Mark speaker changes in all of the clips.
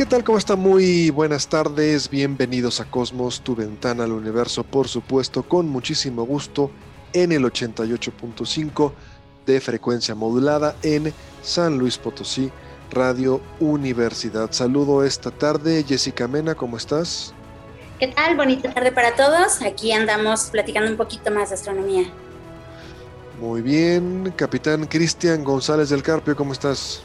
Speaker 1: ¿Qué tal? ¿Cómo está? Muy buenas tardes, bienvenidos a Cosmos, tu ventana al universo, por supuesto, con muchísimo gusto en el 88.5 de frecuencia modulada en San Luis Potosí, Radio Universidad. Saludo esta tarde, Jessica Mena, ¿cómo estás?
Speaker 2: ¿Qué tal? Bonita tarde para todos. Aquí andamos platicando un poquito más de astronomía.
Speaker 1: Muy bien, capitán Cristian González del Carpio, ¿cómo estás?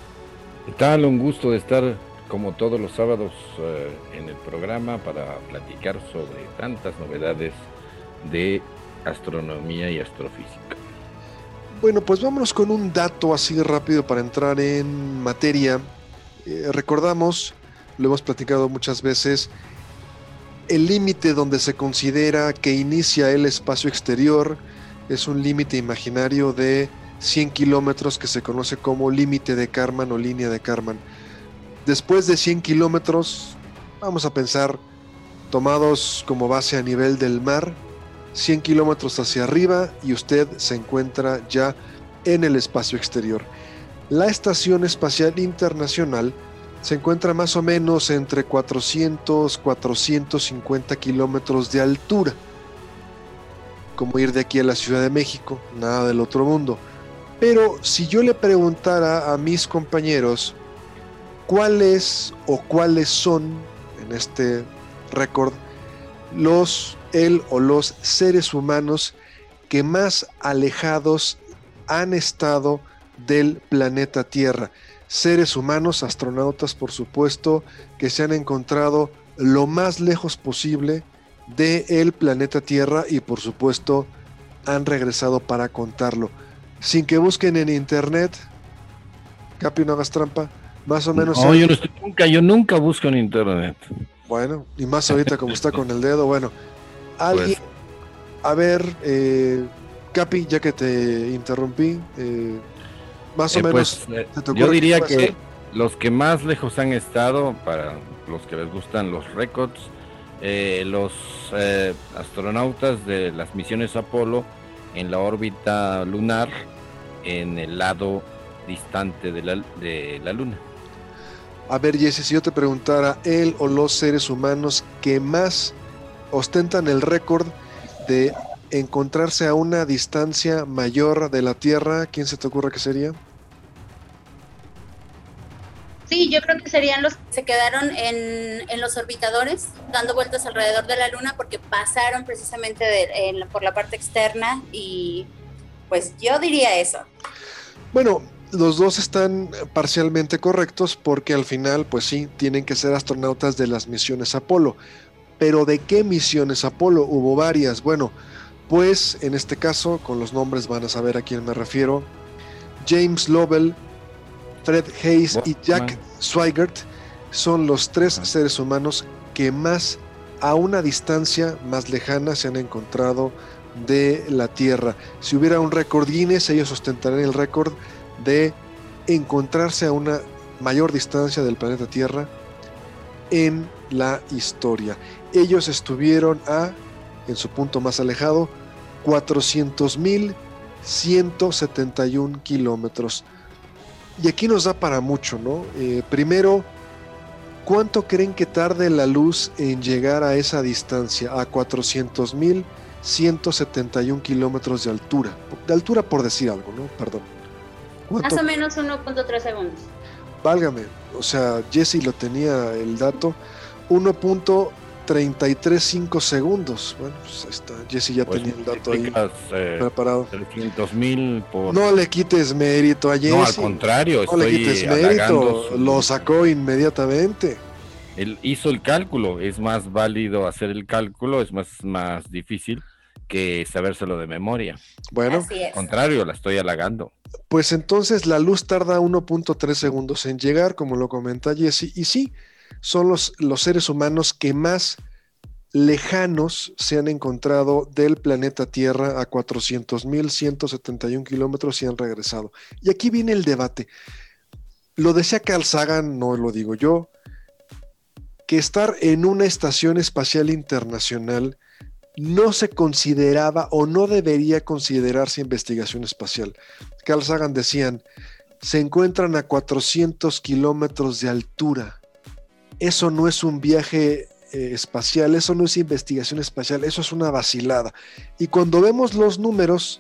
Speaker 3: ¿Qué tal? Un gusto de estar como todos los sábados eh, en el programa para platicar sobre tantas novedades de astronomía y astrofísica.
Speaker 1: Bueno, pues vámonos con un dato así rápido para entrar en materia. Eh, recordamos, lo hemos platicado muchas veces, el límite donde se considera que inicia el espacio exterior es un límite imaginario de 100 kilómetros que se conoce como límite de Karman o línea de Karman. Después de 100 kilómetros, vamos a pensar, tomados como base a nivel del mar, 100 kilómetros hacia arriba y usted se encuentra ya en el espacio exterior. La Estación Espacial Internacional se encuentra más o menos entre 400, 450 kilómetros de altura, como ir de aquí a la Ciudad de México, nada del otro mundo. Pero si yo le preguntara a mis compañeros, cuáles o cuáles son en este récord los él o los seres humanos que más alejados han estado del planeta Tierra. Seres humanos, astronautas por supuesto, que se han encontrado lo más lejos posible del planeta Tierra y por supuesto han regresado para contarlo. Sin que busquen en internet, Capi, no hagas trampa, más o menos.
Speaker 3: No, yo, nunca, yo nunca busco en internet.
Speaker 1: Bueno, y más ahorita como está con el dedo, bueno. Alguien, pues. a ver, eh, Capi, ya que te interrumpí, eh, más o
Speaker 3: eh,
Speaker 1: menos.
Speaker 3: Pues, yo diría que los que más lejos han estado, para los que les gustan los récords, los astronautas de las misiones Apolo en la órbita lunar en el lado distante de la, de la Luna.
Speaker 1: A ver, Jesse, si yo te preguntara, él o los seres humanos que más ostentan el récord de encontrarse a una distancia mayor de la Tierra, ¿quién se te ocurre que sería?
Speaker 2: Sí, yo creo que serían los que se quedaron en, en los orbitadores, dando vueltas alrededor de la Luna, porque pasaron precisamente por la parte externa y pues yo diría eso.
Speaker 1: Bueno, los dos están parcialmente correctos porque al final, pues sí, tienen que ser astronautas de las misiones Apolo. Pero ¿de qué misiones Apolo? Hubo varias. Bueno, pues en este caso, con los nombres van a saber a quién me refiero. James Lovell, Fred Hayes y Jack Swigert son los tres seres humanos que más a una distancia más lejana se han encontrado de la Tierra. Si hubiera un récord Guinness, ellos ostentarían el récord de encontrarse a una mayor distancia del planeta Tierra en la historia. Ellos estuvieron a, en su punto más alejado, 400.171 kilómetros. Y aquí nos da para mucho, ¿no? Eh, primero, ¿cuánto creen que tarde la luz en llegar a esa distancia? A 400.171 kilómetros de altura. De altura por decir algo, ¿no? Perdón.
Speaker 2: Más o menos 1.3 segundos.
Speaker 1: Válgame, o sea, Jesse lo tenía el dato, 1.335 segundos. Bueno, pues ahí está, Jesse ya pues tenía el dato ahí eh, preparado.
Speaker 3: 300 mil por...
Speaker 1: No le quites mérito a Jesse. No,
Speaker 3: al contrario,
Speaker 1: no le quites mérito, lo sacó inmediatamente.
Speaker 3: Él hizo el cálculo, es más válido hacer el cálculo, es más, más difícil que sabérselo de memoria.
Speaker 1: Bueno,
Speaker 3: al contrario, la estoy halagando.
Speaker 1: Pues entonces la luz tarda 1.3 segundos en llegar, como lo comenta Jesse, y sí, son los, los seres humanos que más lejanos se han encontrado del planeta Tierra a 400.171 kilómetros y han regresado. Y aquí viene el debate. Lo decía Carl Sagan, no lo digo yo, que estar en una estación espacial internacional no se consideraba o no debería considerarse investigación espacial. Carl Sagan decían, se encuentran a 400 kilómetros de altura. Eso no es un viaje eh, espacial, eso no es investigación espacial, eso es una vacilada. Y cuando vemos los números,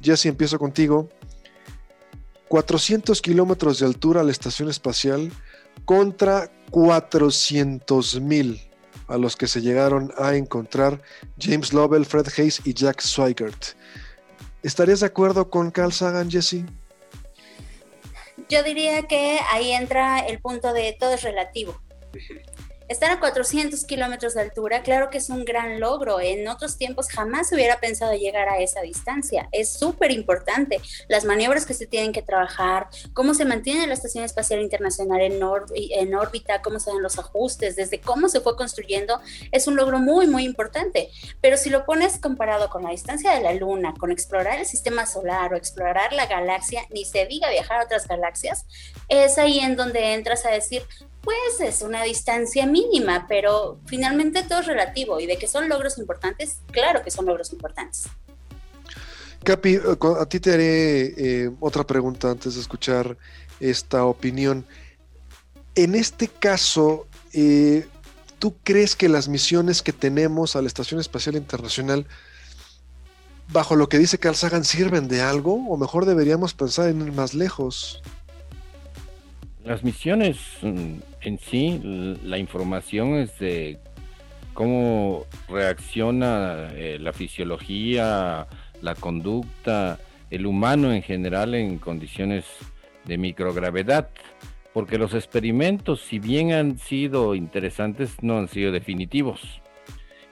Speaker 1: ya si empiezo contigo, 400 kilómetros de altura a la estación espacial contra 400 mil a los que se llegaron a encontrar James Lovell, Fred Hayes y Jack Swigert. ¿Estarías de acuerdo con Carl Sagan, Jesse?
Speaker 2: Yo diría que ahí entra el punto de todo es relativo. Estar a 400 kilómetros de altura, claro que es un gran logro. En otros tiempos jamás hubiera pensado llegar a esa distancia. Es súper importante. Las maniobras que se tienen que trabajar, cómo se mantiene la Estación Espacial Internacional en, en órbita, cómo se dan los ajustes, desde cómo se fue construyendo, es un logro muy, muy importante. Pero si lo pones comparado con la distancia de la Luna, con explorar el sistema solar o explorar la galaxia, ni se diga viajar a otras galaxias, es ahí en donde entras a decir, pues es una distancia mínima, pero finalmente todo es relativo y de que son logros importantes, claro que son logros importantes.
Speaker 1: Capi, eh, a ti te haré eh, otra pregunta antes de escuchar esta opinión. En este caso, eh, ¿tú crees que las misiones que tenemos a la Estación Espacial Internacional, bajo lo que dice Carl Sagan, sirven de algo? ¿O mejor deberíamos pensar en ir más lejos?
Speaker 3: Las misiones mm, en sí, la información es de cómo reacciona eh, la fisiología, la conducta, el humano en general en condiciones de microgravedad, porque los experimentos, si bien han sido interesantes, no han sido definitivos.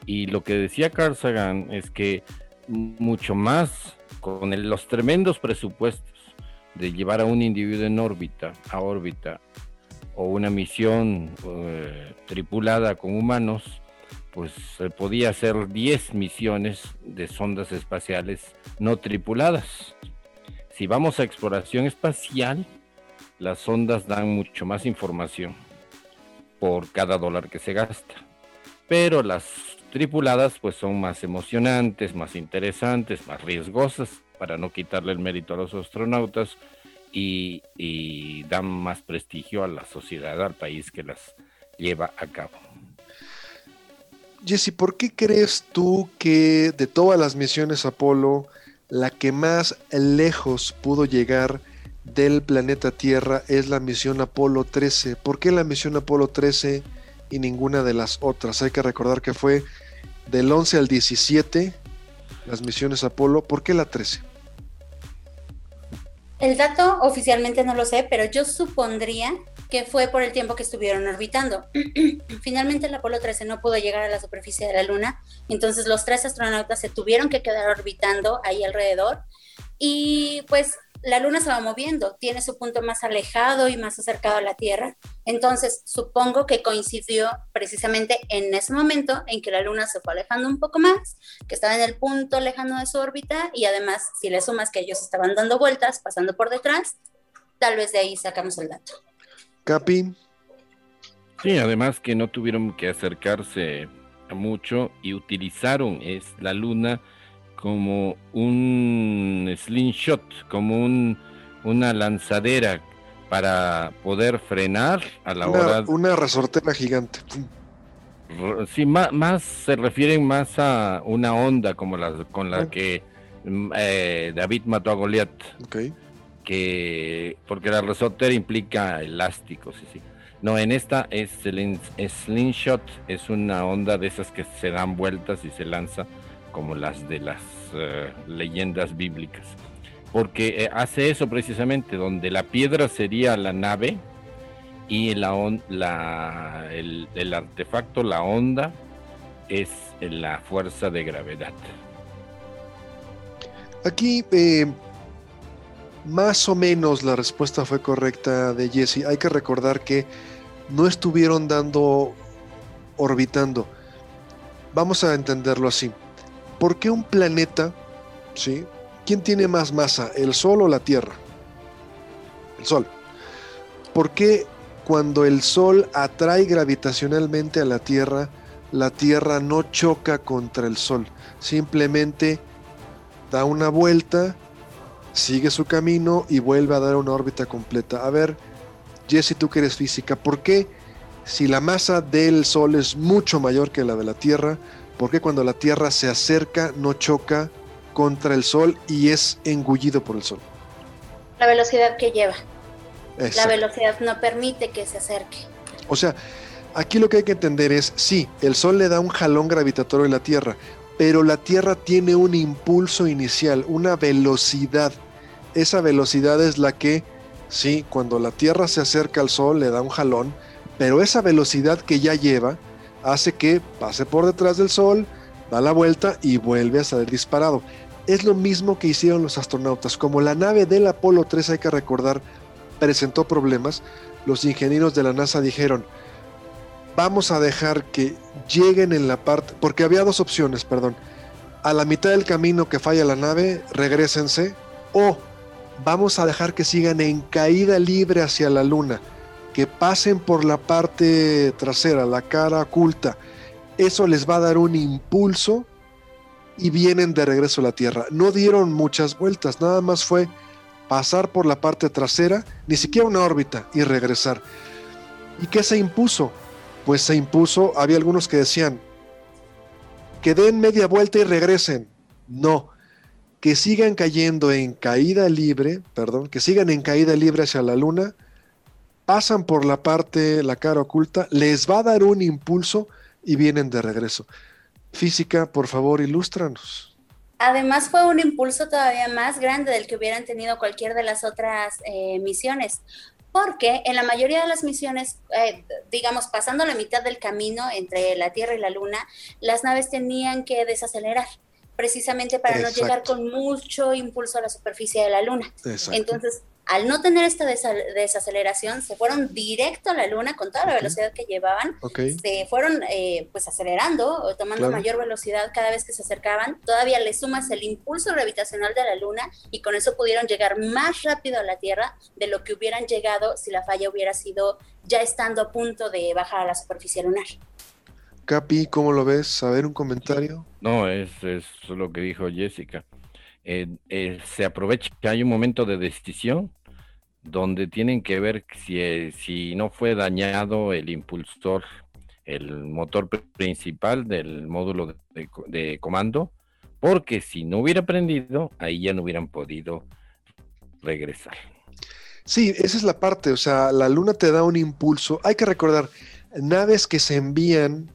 Speaker 3: Y lo que decía Carl Sagan es que mucho más con los tremendos presupuestos de llevar a un individuo en órbita, a órbita, o una misión eh, tripulada con humanos, pues se podía hacer 10 misiones de sondas espaciales no tripuladas. Si vamos a exploración espacial, las sondas dan mucho más información por cada dólar que se gasta. Pero las tripuladas pues son más emocionantes, más interesantes, más riesgosas, para no quitarle el mérito a los astronautas, y, dan más prestigio a la sociedad, al país que las lleva a cabo.
Speaker 1: Jesse, ¿por qué crees tú que de todas las misiones Apolo, la que más lejos pudo llegar del planeta Tierra es la misión Apolo 13? ¿Por qué la misión Apolo 13 y ninguna de las otras? Hay que recordar que fue del 11 al 17 las misiones Apolo. ¿Por qué la 13?
Speaker 2: El dato oficialmente no lo sé, pero yo supondría que fue por el tiempo que estuvieron orbitando. Finalmente el Apolo 13 no pudo llegar a la superficie de la Luna, entonces los tres astronautas se tuvieron que quedar orbitando ahí alrededor y pues la luna se va moviendo, tiene su punto más alejado y más acercado a la Tierra. Entonces, supongo que coincidió precisamente en ese momento en que la luna se fue alejando un poco más, que estaba en el punto lejano de su órbita y además, si le sumas que ellos estaban dando vueltas, pasando por detrás, tal vez de ahí sacamos el dato.
Speaker 1: Capi.
Speaker 3: Sí, además que no tuvieron que acercarse mucho y utilizaron es la luna como un slingshot, como un, una lanzadera para poder frenar a la hora.
Speaker 1: Una resortera gigante.
Speaker 3: Sí, más, se refieren más a una onda como la con la que mm, eh, David mató a Goliat. Que, porque la resortera implica elásticos, sí, sí. No, en esta es el slingshot, es una onda de esas que se dan vueltas y se lanza como las de las eh, leyendas bíblicas. Porque eh, hace eso precisamente, donde la piedra sería la nave y el, artefacto, la onda, es la fuerza de gravedad.
Speaker 1: Aquí eh, más o menos la respuesta fue correcta de Jesse. Hay que recordar que no estuvieron dando, orbitando. Vamos a entenderlo así. ¿Por qué un planeta, sí? ¿Quién tiene más masa, el Sol o la Tierra? El Sol. ¿Por qué cuando el Sol atrae gravitacionalmente a la Tierra, la Tierra no choca contra el Sol? Simplemente da una vuelta, sigue su camino y vuelve a dar una órbita completa. A ver, Jesse, tú que eres física, ¿por qué si la masa del Sol es mucho mayor que la de la Tierra, por qué cuando la Tierra se acerca no choca contra el Sol y es engullido por el Sol?
Speaker 2: La velocidad que lleva. La velocidad no permite que se acerque.
Speaker 1: O sea, aquí lo que hay que entender es, sí, el Sol le da un jalón gravitatorio a la Tierra, pero la Tierra tiene un impulso inicial, una velocidad. Esa velocidad es la que, sí, cuando la Tierra se acerca al Sol le da un jalón, pero esa velocidad que ya lleva hace que pase por detrás del Sol, da la vuelta y vuelve a salir disparado. Es lo mismo que hicieron los astronautas. Como la nave del Apolo 3, hay que recordar, presentó problemas, los ingenieros de la NASA dijeron, vamos a dejar que lleguen en la parte, porque había dos opciones, perdón, a la mitad del camino que falla la nave, regresense, o vamos a dejar que sigan en caída libre hacia la luna, que pasen por la parte trasera, la cara oculta, eso les va a dar un impulso y vienen de regreso a la Tierra. No dieron muchas vueltas, nada más fue pasar por la parte trasera, ni siquiera una órbita y regresar. ¿Y qué se impuso? Pues se impuso, había algunos que decían, que den media vuelta y regresen. No, que sigan cayendo en caída libre, perdón, que sigan en caída libre hacia la luna, pasan por la parte, la cara oculta, les va a dar un impulso y vienen de regreso. Física, por favor, ilústranos.
Speaker 2: Además fue un impulso todavía más grande del que hubieran tenido cualquier de las otras eh, misiones, porque en la mayoría de las misiones, eh, digamos, pasando la mitad del camino entre la Tierra y la Luna, las naves tenían que desacelerar precisamente para no llegar con mucho impulso a la superficie de la Luna. Entonces, al no tener esta desaceleración, se fueron directo a la luna con toda la velocidad que llevaban. Se fueron eh, pues acelerando, tomando mayor velocidad cada vez que se acercaban. Todavía le sumas el impulso gravitacional de la luna y con eso pudieron llegar más rápido a la Tierra de lo que hubieran llegado si la falla hubiera sido ya estando a punto de bajar a la superficie lunar.
Speaker 1: Capi, ¿cómo lo ves? A ver, un comentario.
Speaker 3: No, es, es lo que dijo Jessica. Eh, se aprovecha que hay un momento de decisión donde tienen que ver si, eh, si no fue dañado el impulsor, el motor principal del módulo de, comando, porque si no hubiera prendido, ahí ya no hubieran podido regresar.
Speaker 1: Sí, esa es la parte, o sea, la luna te da un impulso. Hay que recordar, naves que se envían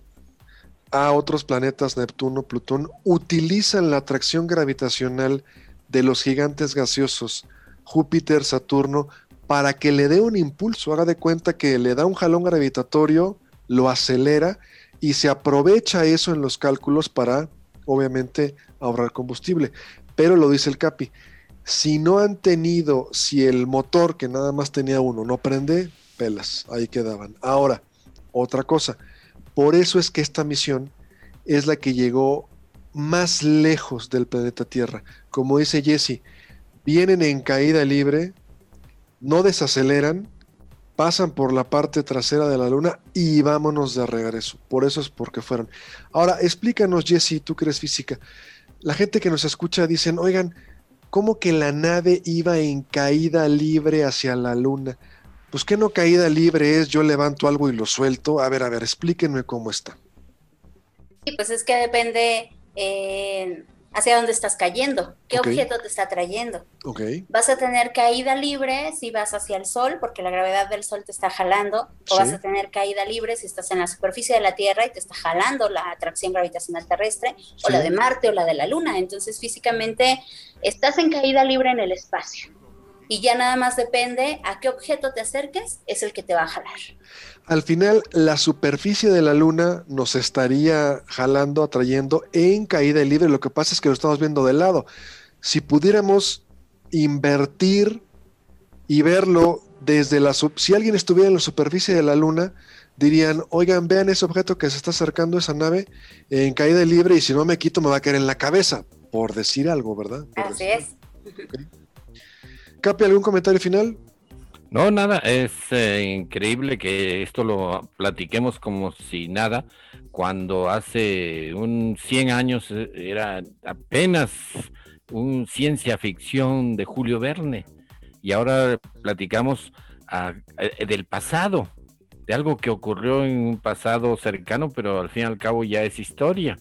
Speaker 1: a otros planetas, Neptuno, Plutón, utilizan la atracción gravitacional de los gigantes gaseosos, Júpiter, Saturno, para que le dé un impulso. Haga de cuenta que le da un jalón gravitatorio, lo acelera y se aprovecha eso en los cálculos para, obviamente, ahorrar combustible. Pero lo dice el Capi, si no han tenido, si el motor que nada más tenía uno no prende, pelas, ahí quedaban. Ahora, otra cosa por eso es que esta misión es la que llegó más lejos del planeta Tierra. Como dice Jesse, vienen en caída libre, no desaceleran, pasan por la parte trasera de la Luna y vámonos de regreso. Por eso es porque fueron. Ahora, explícanos, Jesse, tú que eres física. La gente que nos escucha dicen, oigan, ¿cómo que la nave iba en caída libre hacia la Luna? Pues que no caída libre es yo levanto algo y lo suelto. A ver, a ver, explíquenme cómo está.
Speaker 2: Sí, pues es que depende eh, hacia dónde estás cayendo, qué objeto te está trayendo.
Speaker 1: Okay.
Speaker 2: Vas a tener caída libre si vas hacia el sol, porque la gravedad del sol te está jalando, o vas a tener caída libre si estás en la superficie de la Tierra y te está jalando la atracción gravitacional terrestre, o la de Marte o la de la Luna. Entonces, físicamente, estás en caída libre en el espacio y ya nada más depende a qué objeto te acerques, es el que te va a jalar.
Speaker 1: Al final, la superficie de la Luna nos estaría jalando, atrayendo en caída libre. Lo que pasa es que lo estamos viendo de lado. si pudiéramos invertir y verlo desde la... Si alguien estuviera en la superficie de la Luna, dirían, oigan, vean ese objeto que se está acercando a esa nave en caída libre y si no me quito me va a caer en la cabeza, por decir algo, ¿verdad?
Speaker 2: Así es.
Speaker 1: Capi, ¿algún comentario final?
Speaker 3: No, nada, es eh, increíble que esto lo platiquemos como si nada, cuando hace un 100 años eh, era apenas un ciencia ficción de Julio Verne y ahora platicamos ah, eh, del pasado, de algo que ocurrió en un pasado cercano, pero al fin y al cabo ya es historia.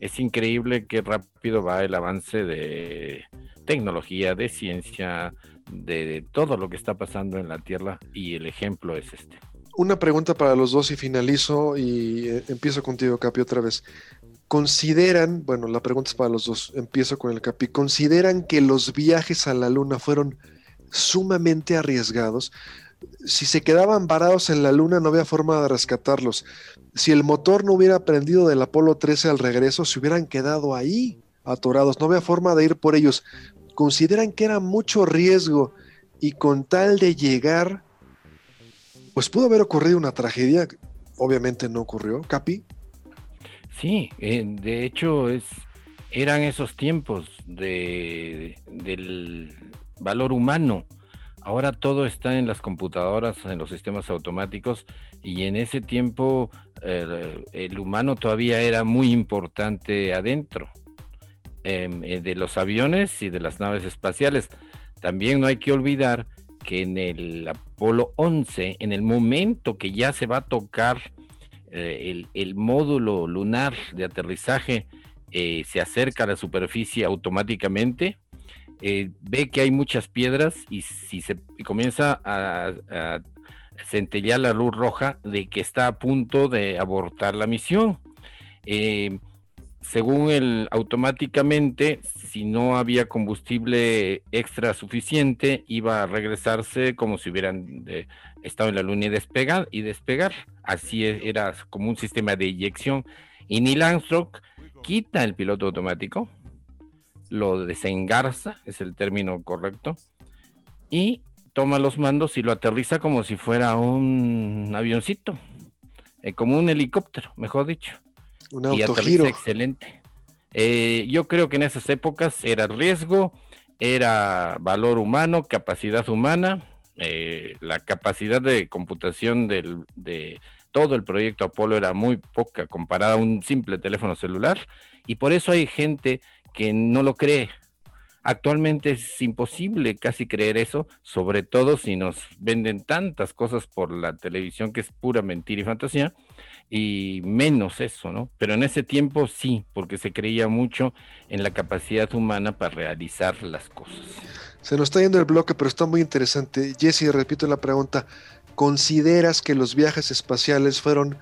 Speaker 3: Es increíble qué rápido va el avance de tecnología, de ciencia, de, todo lo que está pasando en la Tierra y el ejemplo es este.
Speaker 1: Una pregunta para los dos y finalizo y eh, empiezo contigo, Capi, otra vez. ¿Consideran, bueno, la pregunta es para los dos, empiezo con el Capi, ¿consideran que los viajes a la Luna fueron sumamente arriesgados? Si se quedaban varados en la Luna no había forma de rescatarlos. Si el motor no hubiera prendido del Apolo 13 al regreso, se hubieran quedado ahí atorados, no había forma de ir por ellos consideran que era mucho riesgo y con tal de llegar, pues pudo haber ocurrido una tragedia. Obviamente no ocurrió, Capi.
Speaker 3: Sí, eh, de hecho es, eran esos tiempos de, del valor humano. Ahora todo está en las computadoras, en los sistemas automáticos, y en ese tiempo eh, el humano todavía era muy importante adentro. Em, eh, de los aviones y de las naves espaciales. También no hay que olvidar que en el Apolo 11, en el momento que ya se va a tocar eh, el, módulo lunar de aterrizaje, eh, se acerca a la superficie automáticamente, ve que hay muchas piedras y si se comienza a, a centellear la luz roja de que está a punto de abortar la misión según el automáticamente, si no había combustible extra suficiente, iba a regresarse como si hubieran eh, estado en la luna y despegar, y despegar. Así e, era como un sistema de eyección. Y Neil Armstrong quita el piloto automático, lo desengarza, es el término correcto, y toma los mandos y lo aterriza como si fuera un avioncito, eh, como un helicóptero, mejor dicho
Speaker 1: un autogiro.
Speaker 3: excelente. Eh, yo creo que en esas épocas era riesgo, era valor humano, capacidad humana, eh, la capacidad de computación del, de todo el proyecto Apolo era muy poca comparada a un simple teléfono celular y por eso hay gente que no lo cree. Actualmente es imposible casi creer eso, sobre todo si nos venden tantas cosas por la televisión que es pura mentira y fantasía y menos eso, ¿no? Pero en ese tiempo sí, porque se creía mucho en la capacidad humana para realizar las cosas.
Speaker 1: Se nos está yendo el bloque, pero está muy interesante. Jesse, repito la pregunta, ¿consideras que los viajes espaciales fueron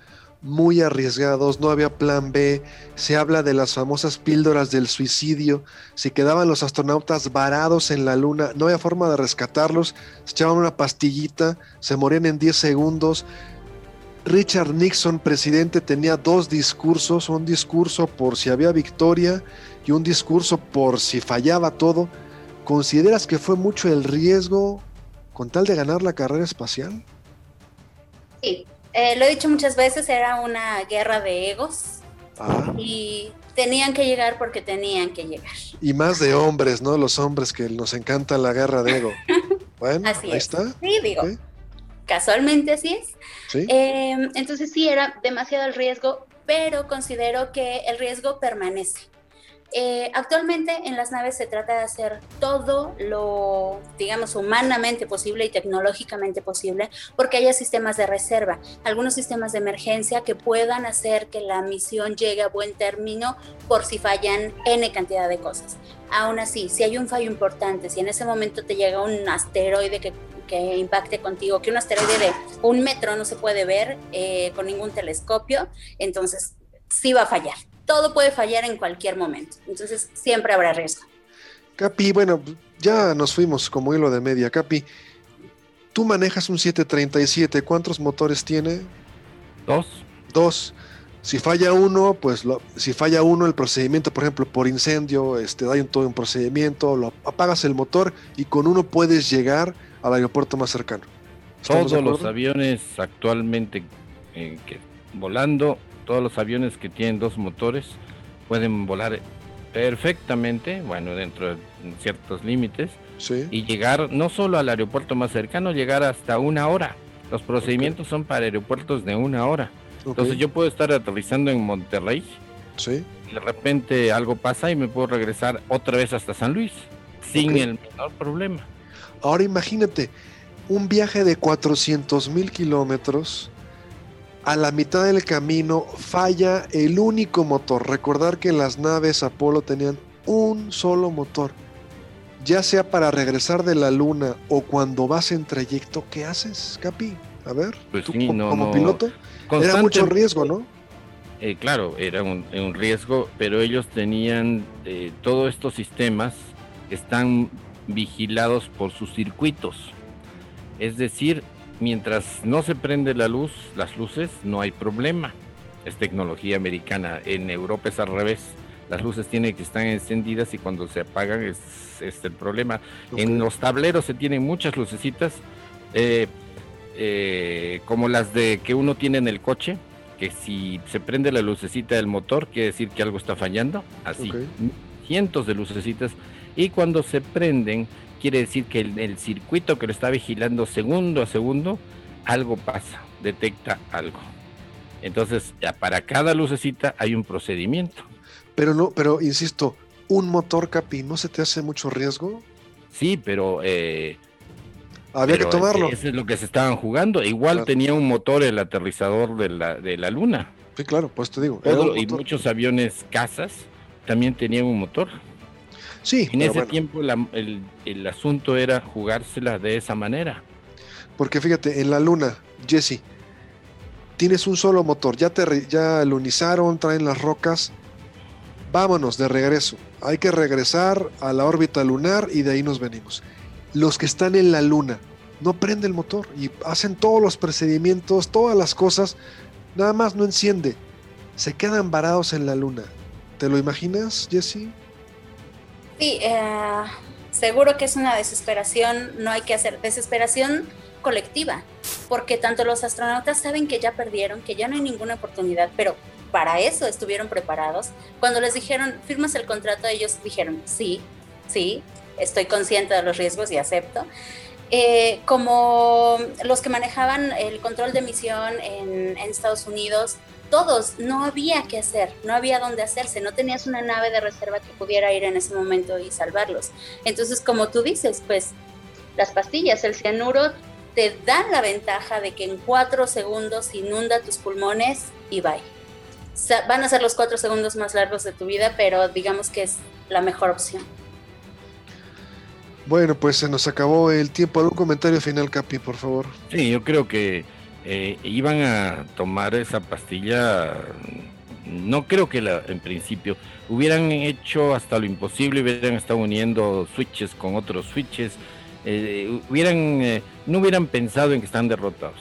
Speaker 1: muy arriesgados, no había plan B, se habla de las famosas píldoras del suicidio, si quedaban los astronautas varados en la luna, no había forma de rescatarlos, se echaban una pastillita, se morían en 10 segundos, Richard Nixon, presidente, tenía dos discursos, un discurso por si había victoria y un discurso por si fallaba todo. ¿Consideras que fue mucho el riesgo con tal de ganar la carrera espacial?
Speaker 2: Sí, eh, lo he dicho muchas veces, era una guerra de egos ah. y tenían que llegar porque tenían que llegar.
Speaker 1: Y más de hombres, ¿no? Los hombres que nos encanta la guerra de ego. Bueno, ahí está.
Speaker 2: Sí, digo casualmente así es. Em, entonces sí, era demasiado el riesgo, pero considero que el riesgo permanece. Eh, actualmente en las naves se trata de hacer todo lo, digamos, humanamente posible y tecnológicamente posible, porque haya sistemas de reserva, algunos sistemas de emergencia que puedan hacer que la misión llegue a buen término por si fallan N cantidad de cosas. Aún así, si hay un fallo importante, si en ese momento te llega un asteroide que que impacte contigo, que un asteroide de un metro no se puede ver eh, con ningún telescopio, entonces sí va a fallar. Todo puede fallar en cualquier momento, entonces siempre habrá riesgo.
Speaker 1: Capi, bueno, ya nos fuimos como hilo de media. Capi, tú manejas un 737, ¿cuántos motores tiene?
Speaker 3: Dos.
Speaker 1: Dos. Si falla uno, pues lo, si falla uno el procedimiento, por ejemplo, por incendio, este, hay un, todo un procedimiento, lo apagas el motor y con uno puedes llegar al aeropuerto más cercano.
Speaker 3: Todos los aviones actualmente eh, que, volando, todos los aviones que tienen dos motores pueden volar perfectamente, bueno, dentro de ciertos límites, y llegar no solo al aeropuerto más cercano, llegar hasta una hora. Los procedimientos son para aeropuertos de una hora. Entonces yo puedo estar aterrizando en Monterrey.
Speaker 1: Sí.
Speaker 3: Y de repente algo pasa y me puedo regresar otra vez hasta San Luis sin el menor problema.
Speaker 1: Ahora imagínate, un viaje de 400 mil kilómetros, a la mitad del camino falla el único motor. Recordar que las naves Apolo tenían un solo motor. Ya sea para regresar de la luna o cuando vas en trayecto, ¿qué haces, Capi? A ver,
Speaker 3: pues como,
Speaker 1: piloto, era mucho riesgo, ¿no?
Speaker 3: Eh, claro, era un, riesgo, pero ellos tenían eh, todos estos sistemas están vigilados por sus circuitos. Es decir, mientras no se prende la luz, las luces, no hay problema. Es tecnología americana. En Europa es al revés. Las luces tienen que estar encendidas y cuando se apagan es, el problema. En los tableros se tienen muchas lucecitas, eh, eh, como las de que uno tiene en el coche, que si se prende la lucecita del motor, quiere decir que algo está fallando. Así, cientos de lucecitas. Y cuando se prenden, quiere decir que el, circuito que lo está vigilando segundo a segundo, algo pasa, detecta algo. Entonces, para cada lucecita hay un procedimiento.
Speaker 1: Pero no, pero insisto, un motor capi, ¿no se te hace mucho riesgo?
Speaker 3: Sí, pero eh,
Speaker 1: había que tomarlo.
Speaker 3: Eso es lo que se estaban jugando. Igual tenía un motor el aterrizador de la, de la luna.
Speaker 1: Sí, claro, pues te digo.
Speaker 3: y muchos aviones casas también tenían un motor.
Speaker 1: Sí.
Speaker 3: En ese tiempo el, asunto era jugársela de esa manera.
Speaker 1: Porque fíjate, en la luna, Jesse, tienes un solo motor, ya te ya lunizaron, traen las rocas, vámonos de regreso. Hay que regresar a la órbita lunar y de ahí nos venimos. Los que están en la luna no prende el motor y hacen todos los procedimientos, todas las cosas, nada más no enciende. Se quedan varados en la luna. ¿Te lo imaginas, Jesse?
Speaker 2: Sí, eh, seguro que es una desesperación, no hay que hacer desesperación colectiva, porque tanto los astronautas saben que ya perdieron, que ya no hay ninguna oportunidad, pero para eso estuvieron preparados. Cuando les dijeron, firmas el contrato, ellos dijeron, sí, sí, estoy consciente de los riesgos y acepto. Eh, como los que manejaban el control de misión en, en Estados Unidos, todos, no había que hacer, no había dónde hacerse, no tenías una nave de reserva que pudiera ir en ese momento y salvarlos. Entonces, como tú dices, pues las pastillas, el cianuro te dan la ventaja de que en cuatro segundos inunda tus pulmones y bye. van a ser los cuatro segundos más largos de tu vida, pero digamos que es la mejor opción.
Speaker 1: Bueno, pues se nos acabó el tiempo. ¿Algún comentario final, Capi, por favor?
Speaker 3: Sí, yo creo que eh, iban a tomar esa pastilla, no creo que en principio hubieran hecho hasta lo imposible, hubieran estado uniendo switches con otros switches, eh, hubieran, eh, no hubieran pensado en que están derrotados.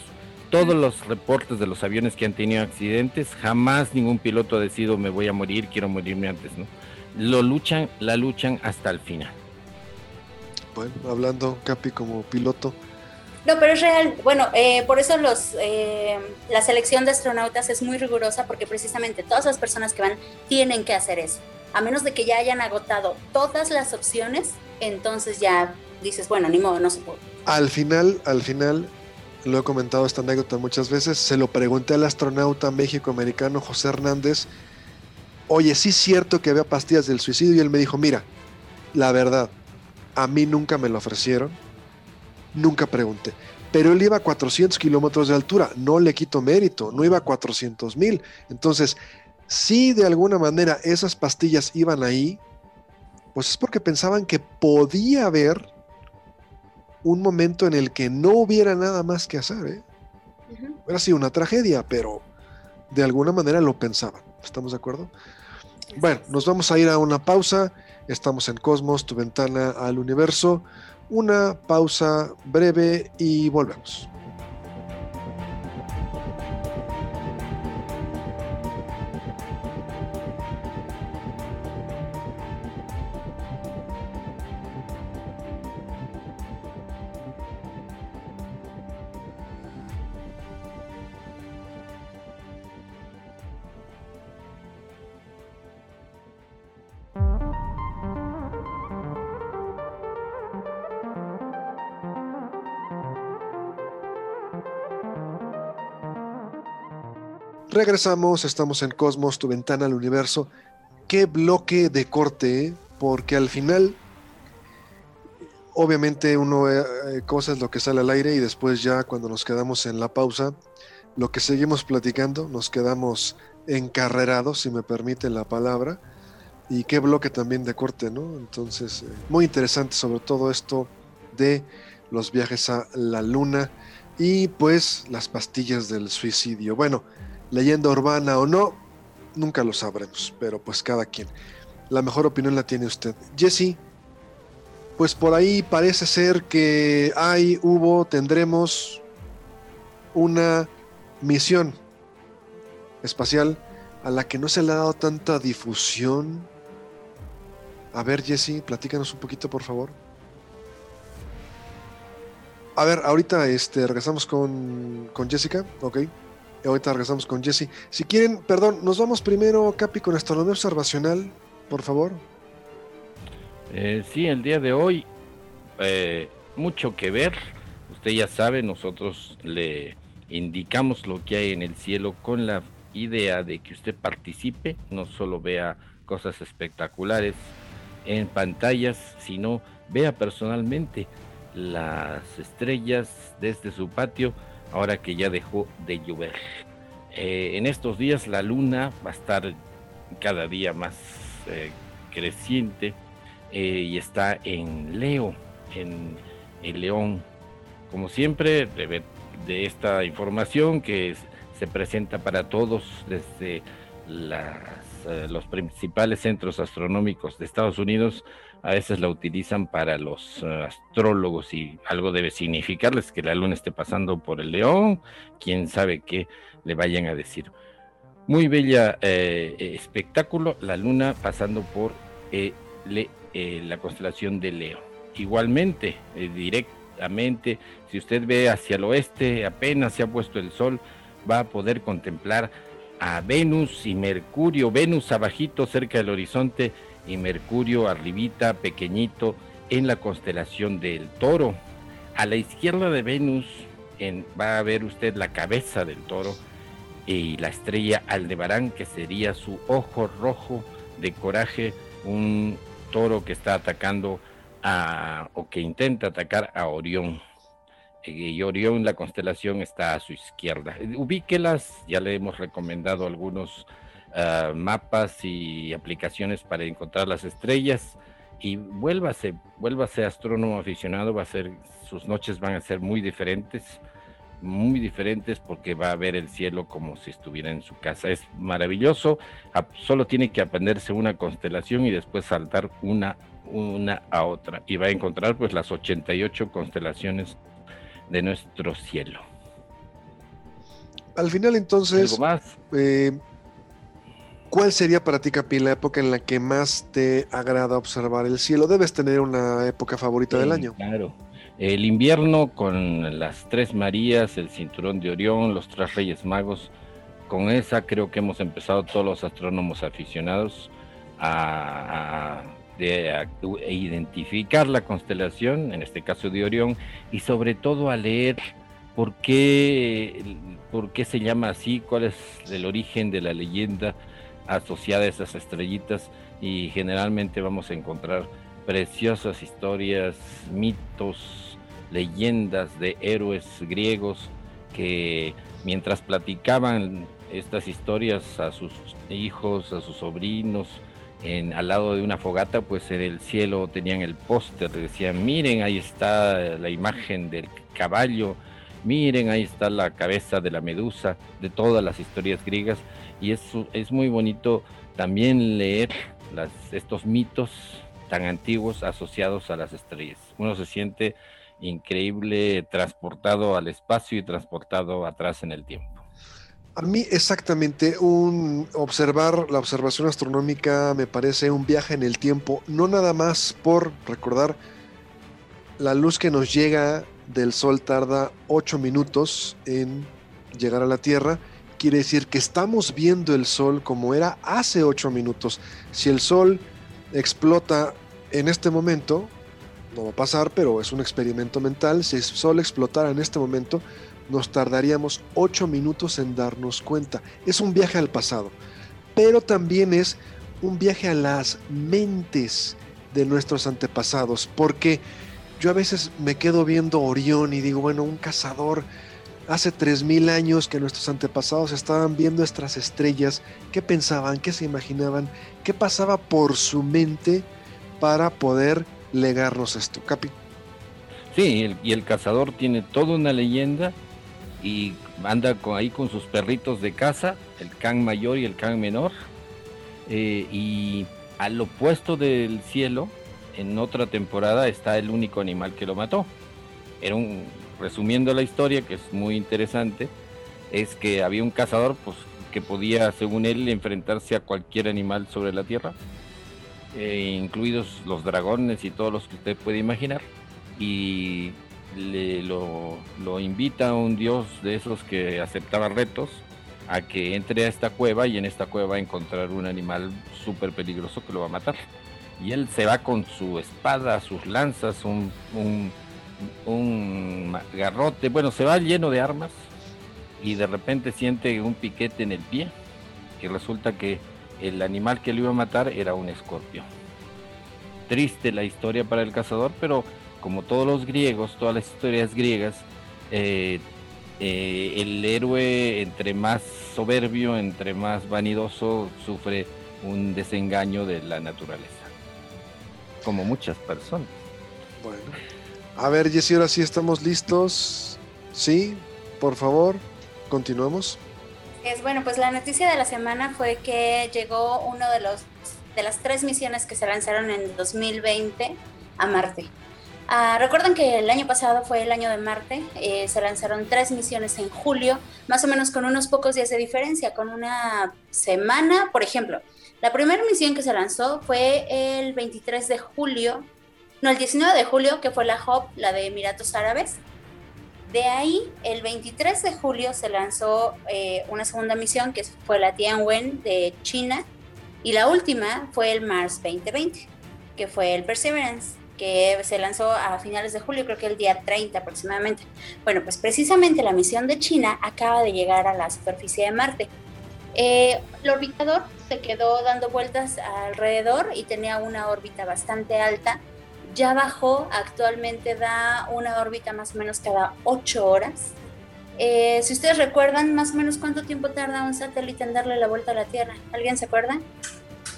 Speaker 3: Todos los reportes de los aviones que han tenido accidentes, jamás ningún piloto ha decidido me voy a morir, quiero morirme antes, ¿no? Lo luchan, la luchan hasta el final.
Speaker 1: Bueno, hablando Capi como piloto,
Speaker 2: no, pero es real. Bueno, eh, por eso los, eh, la selección de astronautas es muy rigurosa porque precisamente todas las personas que van tienen que hacer eso. A menos de que ya hayan agotado todas las opciones, entonces ya dices, bueno, ni modo, no se puede.
Speaker 1: Al final, al final, lo he comentado esta anécdota muchas veces, se lo pregunté al astronauta méxico-americano José Hernández, oye, sí es cierto que había pastillas del suicidio y él me dijo, mira, la verdad, a mí nunca me lo ofrecieron, Nunca pregunté. Pero él iba a 400 kilómetros de altura, no le quito mérito, no iba a 400 mil. Entonces, si de alguna manera esas pastillas iban ahí, pues es porque pensaban que podía haber un momento en el que no hubiera nada más que hacer. ¿eh? Hubiera sido una tragedia, pero de alguna manera lo pensaban. ¿Estamos de acuerdo? Bueno, nos vamos a ir a una pausa. Estamos en Cosmos, tu ventana al universo una pausa breve y volvemos. Regresamos, estamos en Cosmos, tu ventana al universo. Qué bloque de corte, ¿eh? porque al final, obviamente uno eh, eh, cosa es lo que sale al aire y después ya cuando nos quedamos en la pausa, lo que seguimos platicando, nos quedamos encarrerados, si me permite la palabra, y qué bloque también de corte, ¿no? Entonces, muy interesante sobre todo esto de los viajes a la luna y pues las pastillas del suicidio. Bueno, leyenda urbana o no, nunca lo sabremos, pero pues cada quien. La mejor opinión la tiene usted. Jesse, pues por ahí parece ser que hay, hubo, tendremos una misión espacial a la que no se le ha dado tanta difusión. A ver, Jesse, platícanos un poquito, por favor. A ver, ahorita este, regresamos con, con Jessica, ok. Ahorita regresamos con Jesse. Si quieren, perdón, nos vamos primero, Capi, con astronomía observacional, por favor.
Speaker 3: Eh, sí, el día de hoy, eh, mucho que ver. Usted ya sabe, nosotros le indicamos lo que hay en el cielo con la idea de que usted participe, no solo vea cosas espectaculares en pantallas, sino vea personalmente las estrellas desde su patio ahora que ya dejó de llover. Eh, en estos días la luna va a estar cada día más eh, creciente eh, y está en Leo, en el León. Como siempre, de, de esta información que se presenta para todos desde los principales centros astronómicos de Estados Unidos, a veces la utilizan para los eh, astrólogos y algo debe significarles que la luna esté pasando por el león, quién sabe qué le vayan a decir. Muy bella eh, espectáculo, la luna pasando por eh, la constelación de Leo. Igualmente, directamente, si usted ve hacia el oeste, apenas se ha puesto el sol, va a poder contemplar a Venus y Mercurio, Venus abajito cerca del horizonte y Mercurio arribita, pequeñito, en la constelación del toro. A la izquierda de Venus en, va a ver usted la cabeza del toro y la estrella Aldebarán, que sería su ojo rojo de coraje, un toro que está atacando a, o que intenta atacar a Orión. Y Orión, la constelación, está a su izquierda. Ubíquelas, ya le hemos recomendado algunos Ah, mapas y aplicaciones para encontrar las estrellas y vuélvase, vuélvase astrónomo aficionado, va a ser, sus noches van a ser muy diferentes, muy diferentes porque va a ver el cielo como si estuviera en su casa. Es maravilloso, solo tiene que aprenderse una constelación y después saltar una, una a otra y va a encontrar pues las 88 constelaciones de nuestro cielo.
Speaker 1: Al final entonces,
Speaker 3: ¿Algo más?
Speaker 1: Eh, ¿Cuál sería para ti, Capi, la época en la que más te agrada observar el cielo? Debes tener una época favorita del año.
Speaker 3: Claro. El invierno con las tres Marías, el cinturón de Orión, los tres Reyes Magos. Con esa creo que hemos empezado todos los astrónomos aficionados a, identificar la constelación, en este caso de Orión, y sobre todo a leer por qué, por qué se llama así, cuál es el origen de la leyenda asociada a esas estrellitas y generalmente vamos a encontrar preciosas historias, mitos, leyendas de héroes griegos que mientras platicaban estas historias a sus hijos, a sus sobrinos, al lado de una fogata, pues en el cielo tenían el póster, decían, miren, ahí está la imagen del caballo, miren, ahí está la cabeza de la medusa, de todas las historias griegas, y es, es muy bonito también leer las, estos mitos tan antiguos asociados a las estrellas. Uno se siente increíble transportado al espacio y transportado atrás en el tiempo.
Speaker 1: A mí exactamente, un observar la observación astronómica me parece un viaje en el tiempo, no nada más por recordar la luz que nos llega del Sol tarda 8 minutos en llegar a la Tierra, quiere decir que estamos viendo el sol como era hace 8 minutos. Si el sol explota en este momento, no va a pasar, pero es un experimento mental, si el sol explotara en este momento, nos tardaríamos 8 minutos en darnos cuenta. Es un viaje al pasado, pero también es un viaje a las mentes de nuestros antepasados, porque yo a veces me quedo viendo Orión y digo, bueno, un cazador hace 3.000 años que nuestros antepasados estaban viendo estas estrellas, ¿qué pensaban? ¿Qué se imaginaban? ¿Qué pasaba por su mente para poder legarnos esto? Capi.
Speaker 3: Sí, y el cazador tiene toda una leyenda y anda ahí con sus perritos de caza, el can mayor y el can menor. Eh, y al opuesto del cielo, en otra temporada está el único animal que lo mató. Era un, resumiendo la historia, que es muy interesante, es que había un cazador pues, que podía, según él, enfrentarse a cualquier animal sobre la tierra, eh, incluidos los dragones y todos los que usted puede imaginar. Y le, lo, invita a un dios de esos que aceptaba retos a que entre a esta cueva y en esta cueva encontrar un animal súper peligroso que lo va a matar. Y él se va con su espada, sus lanzas, un, un garrote, bueno, se va lleno de armas y de repente siente un piquete en el pie y resulta que el animal que lo iba a matar era un escorpión. Triste la historia para el cazador, pero como todos los griegos, todas las historias griegas, eh, eh, el héroe entre más soberbio, entre más vanidoso, sufre un desengaño de la naturaleza. Como muchas personas.
Speaker 1: A ver, Jessy, ahora sí estamos listos. Sí, por favor, continuamos.
Speaker 2: Es bueno, pues la noticia de la semana fue que llegó uno de los de las tres misiones que se lanzaron en 2020 a Marte. Ah, recuerden que el año pasado fue el año de Marte, eh, se lanzaron tres misiones en julio, más o menos con unos pocos días de diferencia, con una semana, por ejemplo. La primera misión que se lanzó fue el 23 de julio, no, el 19 de julio, que fue la HOP, la de Emiratos Árabes. De ahí, el 23 de julio se lanzó eh, una segunda misión, que fue la Tianwen de China, y la última fue el Mars 2020, que fue el Perseverance que se lanzó a finales de julio, creo que el día 30 aproximadamente. Bueno, pues precisamente la misión de China acaba de llegar a la superficie de Marte. Eh, el orbitador se quedó dando vueltas alrededor y tenía una órbita bastante alta. Ya bajó, actualmente da una órbita más o menos cada 8 horas. Eh, si ustedes recuerdan, más o menos cuánto tiempo tarda un satélite en darle la vuelta a la Tierra. ¿Alguien se acuerda?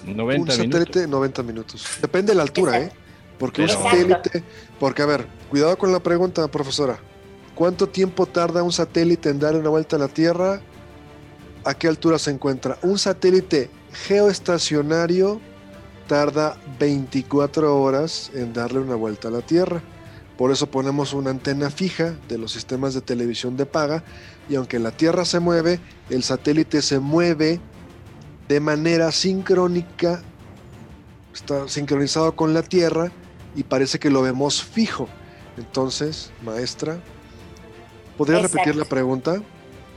Speaker 3: 90
Speaker 1: un satélite, 90 minutos. Depende de la altura, ¿eh? Porque un satélite, porque a ver, cuidado con la pregunta, profesora. ¿Cuánto tiempo tarda un satélite en darle una vuelta a la Tierra? ¿A qué altura se encuentra? Un satélite geoestacionario tarda 24 horas en darle una vuelta a la Tierra. Por eso ponemos una antena fija de los sistemas de televisión de paga y aunque la Tierra se mueve, el satélite se mueve de manera sincrónica, está sincronizado con la Tierra y parece que lo vemos fijo. Entonces, maestra, ¿podría repetir la pregunta?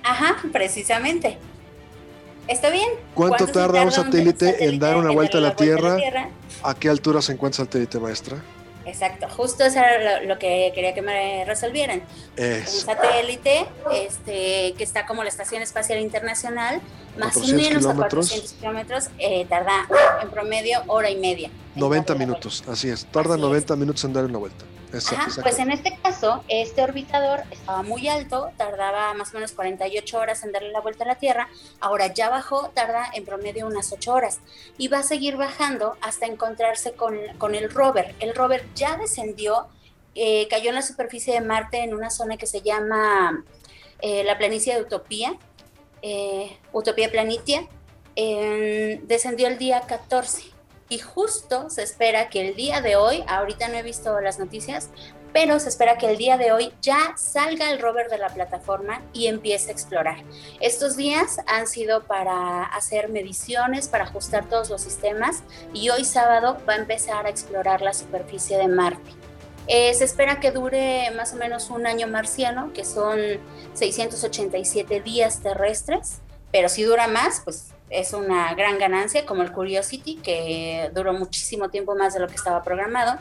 Speaker 2: Ajá, precisamente. ¿Está bien?
Speaker 1: ¿Cuánto tarda un satélite, en dar una vuelta, a la, tierra? ¿A qué altura se encuentra el satélite, maestra?
Speaker 2: Exacto, justo eso era lo, que quería que me resolvieran. Un satélite este, que está como la Estación Espacial Internacional, más o menos a 400 kilómetros, eh, tarda en promedio hora y media.
Speaker 1: 90 minutos, así es, tarda 90 minutos en dar una vuelta.
Speaker 2: Pues en este caso, este orbitador estaba muy alto, tardaba más o menos 48 horas en darle la vuelta a la Tierra, ahora ya bajó, tarda en promedio unas 8 horas y va a seguir bajando hasta encontrarse con, con el rover. El rover ya descendió, eh, cayó en la superficie de Marte en una zona que se llama eh, la planicie de Utopía, eh, Utopía Planitia, descendió el día 14 y justo se espera que el día de hoy, ahorita no he visto las noticias, pero se espera que el día de hoy ya salga el rover de la plataforma y empiece a explorar. Estos días han sido para hacer mediciones, para ajustar todos los sistemas y hoy sábado va a empezar a explorar la superficie de Marte. Eh, se espera que dure más o menos un año marciano, que son 687 días terrestres, pero si dura más, pues es una gran ganancia, como el Curiosity, que duró muchísimo tiempo más de lo que estaba programado.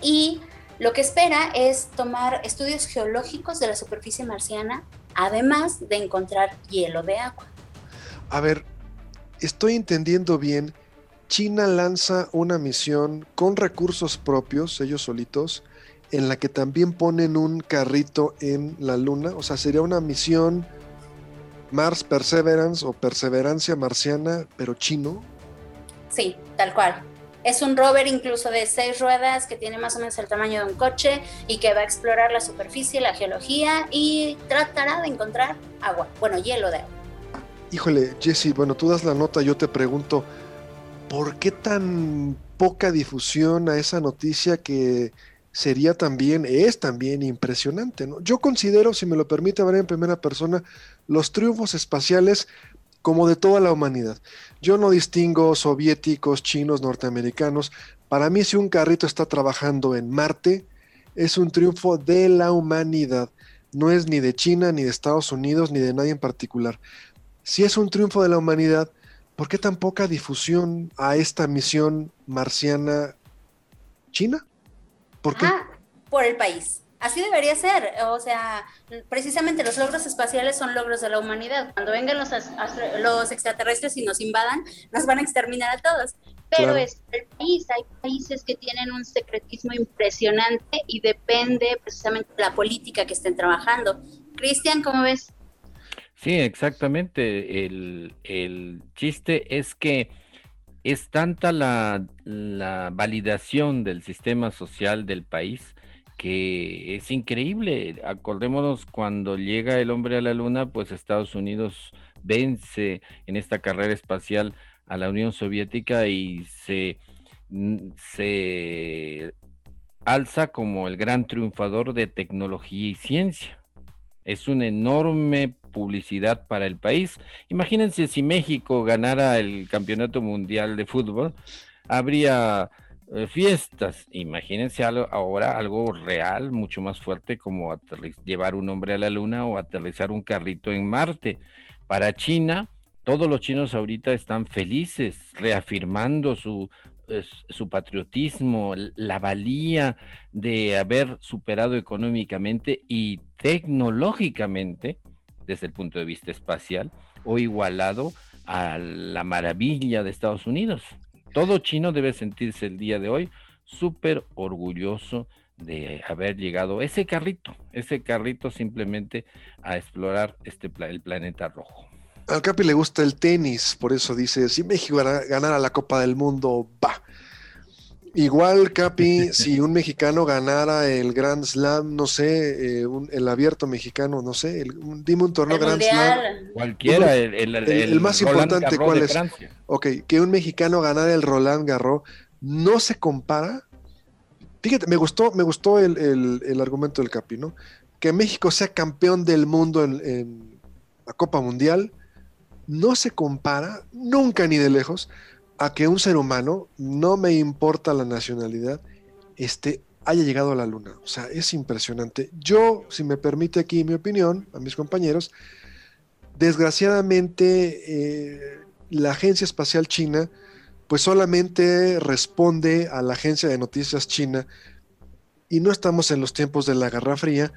Speaker 2: Y Lo que espera es tomar estudios geológicos de la superficie marciana, además de encontrar hielo de agua.
Speaker 1: A ver, estoy entendiendo bien. China lanza una misión con recursos propios, ellos solitos, en la que también ponen un carrito en la luna. O sea, sería una misión Mars Perseverance o Perseverancia Marciana, pero chino.
Speaker 2: Sí, tal cual. Es un rover incluso de seis ruedas que tiene más o menos el tamaño de un coche y que va a explorar la superficie, la geología y tratará de encontrar agua, bueno, hielo de agua.
Speaker 1: Híjole, Jesse, bueno, tú das la nota, yo te pregunto, ¿por qué tan poca difusión a esa noticia que sería también, es también impresionante? ¿no? Yo considero, si me lo permite ver en primera persona, los triunfos espaciales como de toda la humanidad. Yo no distingo soviéticos, chinos, norteamericanos. Para mí si un carrito está trabajando en Marte, es un triunfo de la humanidad. No es ni de China, ni de Estados Unidos, ni de nadie en particular. Si es un triunfo de la humanidad, ¿por qué tan poca difusión a esta misión marciana china?
Speaker 2: ¿Por qué? Ah, por el país. Así debería ser, o sea, precisamente los logros espaciales son logros de la humanidad. Cuando vengan los, los extraterrestres y nos invadan, nos van a exterminar a todos. Pero es el país, hay países que tienen un secretismo impresionante y depende precisamente de la política que estén trabajando. Cristian, ¿cómo ves?
Speaker 3: Sí, exactamente. El, chiste es que es tanta la, la validación del sistema social del país que es increíble. Acordémonos cuando llega el hombre a la luna, pues Estados Unidos vence en esta carrera espacial a la Unión Soviética y se, se alza como el gran triunfador de tecnología y ciencia. Es una enorme publicidad para el país. Imagínense si México ganara el Campeonato Mundial de Fútbol, habría eh, fiestas. Imagínense ahora algo real, mucho más fuerte como llevar un hombre a la luna o aterrizar un carrito en Marte. Para China, todos los chinos ahorita están felices, reafirmando su, su patriotismo, la valía de haber superado económicamente y tecnológicamente, desde el punto de vista espacial, o igualado a la maravilla de Estados Unidos todo chino debe sentirse el día de hoy súper orgulloso de haber llegado ese carrito, ese carrito simplemente a explorar este el planeta rojo.
Speaker 1: Al Capi le gusta el tenis, por eso dice, si México ganara la Copa del Mundo, va. Igual, Capi, si un mexicano ganara el Grand Slam, no sé, eh, el abierto mexicano, no sé, dime un torneo Grand Slam.
Speaker 3: Cualquiera, el,
Speaker 1: más importante, ¿cuál es? Ok, que un mexicano ganara el Roland Garros, no se compara. Fíjate, me gustó, me gustó el, argumento del Capi, ¿no? Que México sea campeón del mundo en la Copa Mundial, no se compara, nunca ni de lejos, a que un ser humano, no me importa la nacionalidad, este, haya llegado a la luna. O sea, es impresionante. Yo, si me permite aquí mi opinión, a mis compañeros, desgraciadamente eh, la Agencia Espacial China, pues solamente responde a la Agencia de Noticias China y no estamos en los tiempos de la Guerra Fría,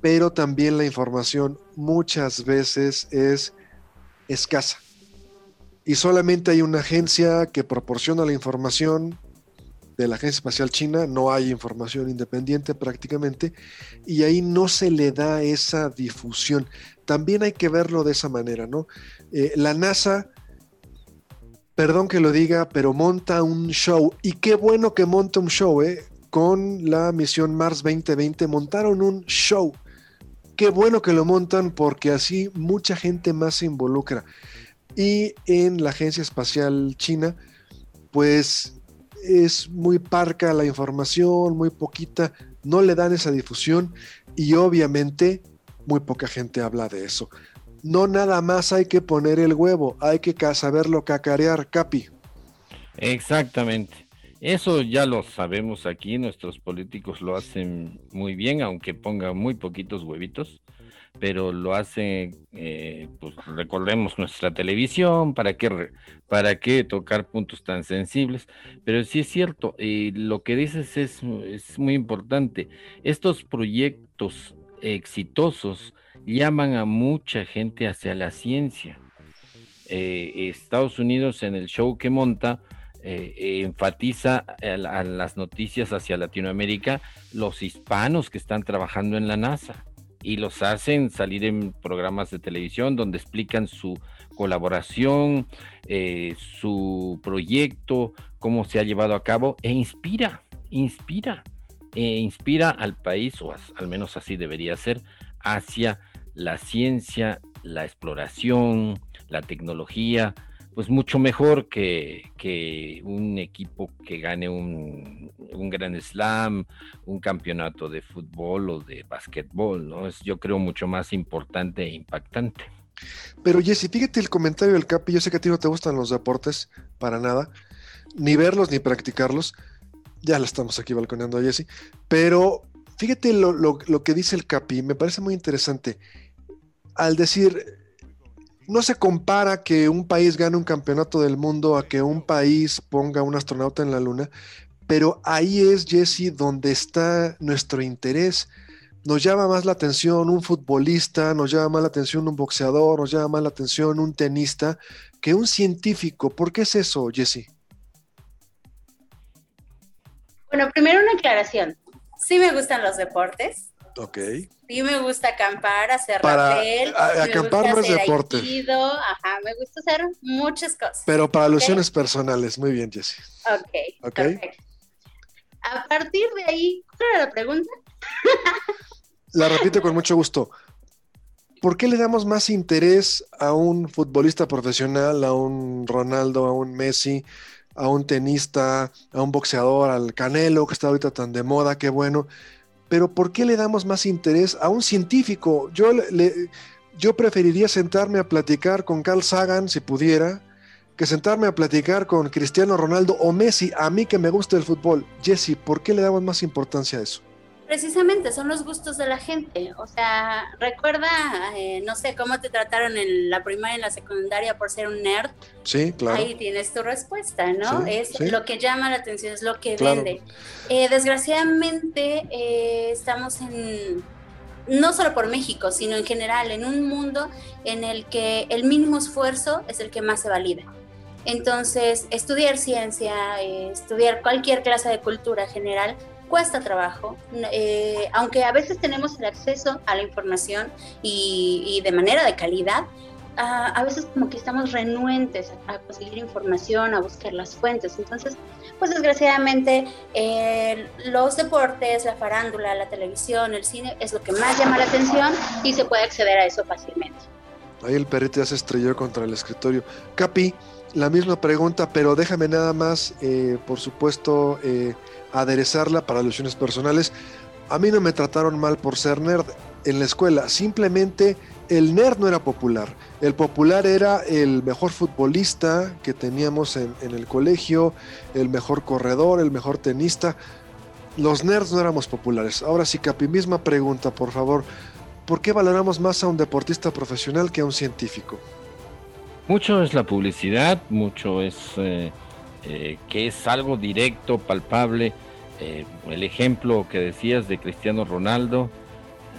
Speaker 1: pero también la información muchas veces es escasa y solamente hay una agencia que proporciona la información de la Agencia Espacial China, no hay información independiente prácticamente, y ahí no se le da esa difusión. También hay que verlo de esa manera, ¿no? Eh, la NASA, perdón que lo diga, pero monta un show, y qué bueno que monta un show, ¿eh? Con la misión Mars 2020 montaron un show. Qué bueno que lo montan porque así mucha gente más se involucra. Y en la Agencia Espacial China, pues es muy parca la información, muy poquita, no le dan esa difusión y obviamente muy poca gente habla de eso. No nada más hay que poner el huevo, hay que saberlo cacarear, Capi.
Speaker 3: Exactamente. Eso ya lo sabemos aquí, nuestros políticos lo hacen muy bien, aunque pongan muy poquitos huevitos. Pero lo hace, eh, pues recordemos nuestra televisión, ¿para qué, para qué tocar puntos tan sensibles? Pero sí es cierto, y lo que dices es, es muy importante. Estos proyectos exitosos llaman a mucha gente hacia la ciencia. Eh, Estados Unidos en el show que monta, eh, enfatiza a, las noticias hacia Latinoamérica los hispanos que están trabajando en la NASA y los hacen salir en programas de televisión donde explican su colaboración, eh, su proyecto, cómo se ha llevado a cabo e inspira, inspira, e inspira al país, o al menos así debería ser, hacia la ciencia, la exploración, la tecnología, pues mucho mejor que, un equipo que gane un, un gran slam, un campeonato de fútbol o de básquetbol, ¿no? Es yo creo mucho más importante e impactante.
Speaker 1: Pero Jesse, fíjate el comentario del Capi, yo sé que a ti no te gustan los deportes para nada, ni verlos ni practicarlos, ya la estamos aquí balconeando a Jesse, pero fíjate lo, lo que dice el Capi, me parece muy interesante. Al decir, no se compara que un país gane un campeonato del mundo a que un país ponga un astronauta en la luna, pero ahí es, Jesse, donde está nuestro interés. Nos llama más la atención un futbolista, nos llama más la atención un boxeador, nos llama más la atención un tenista que un científico. ¿Por qué es eso, Jesse?
Speaker 2: Bueno, primero una aclaración. Sí me gustan los deportes,
Speaker 1: Ok.
Speaker 2: Sí me gusta acampar, hacer para,
Speaker 1: rappel. acampar no es deporte.
Speaker 2: ajá, me gusta hacer muchas cosas.
Speaker 1: Pero para alusiones personales, muy bien, Jessie.
Speaker 2: Ok. Ok. A partir de ahí, ¿cuál era la pregunta?
Speaker 1: la repito con mucho gusto. ¿Por qué le damos más interés a un futbolista profesional, a un Ronaldo, a un Messi, a un tenista, a un boxeador, al Canelo, que está ahorita tan de moda, qué bueno? Pero ¿por qué le damos más interés a un científico? Yo, le, yo preferiría sentarme a platicar con Carl Sagan, si pudiera, que sentarme a platicar con Cristiano Ronaldo o Messi, a mí que me gusta el fútbol. Jesse, ¿por qué le damos más importancia a eso?
Speaker 2: Precisamente son los gustos de la gente. O sea, recuerda, eh, no sé, cómo te trataron en la primaria y en la secundaria por ser un nerd.
Speaker 1: Sí, claro.
Speaker 2: Ahí tienes tu respuesta, ¿no? es lo que llama la atención, es lo que vende. Eh, desgraciadamente, eh, estamos en, no solo por México, sino en general, en un mundo en el que el mínimo esfuerzo es el que más se valida. Entonces, estudiar ciencia, estudiar cualquier clase de cultura general, cuesta trabajo, eh, aunque a veces tenemos el acceso a la información y, de manera de calidad, a, veces como que estamos renuentes a, conseguir información, a buscar las fuentes. Entonces, pues desgraciadamente eh, los deportes, la farándula, la televisión, el cine es lo que más llama la atención y se puede acceder a eso fácilmente.
Speaker 1: Ahí el perrito ya se estrelló contra el escritorio. Capi, la misma pregunta, pero déjame nada más, eh, por supuesto, aderezarla para alusiones personales. A mí no me trataron mal por ser nerd en la escuela, simplemente el nerd no era popular. El popular era el mejor futbolista que teníamos en, el colegio, el mejor corredor, el mejor tenista. Los nerds no éramos populares. Ahora sí, Capi, misma pregunta, por favor. ¿Por qué valoramos más a un deportista profesional que a un científico?
Speaker 3: Mucho es la publicidad, mucho es eh, eh, que es algo directo, palpable. Eh, el ejemplo que decías de Cristiano Ronaldo,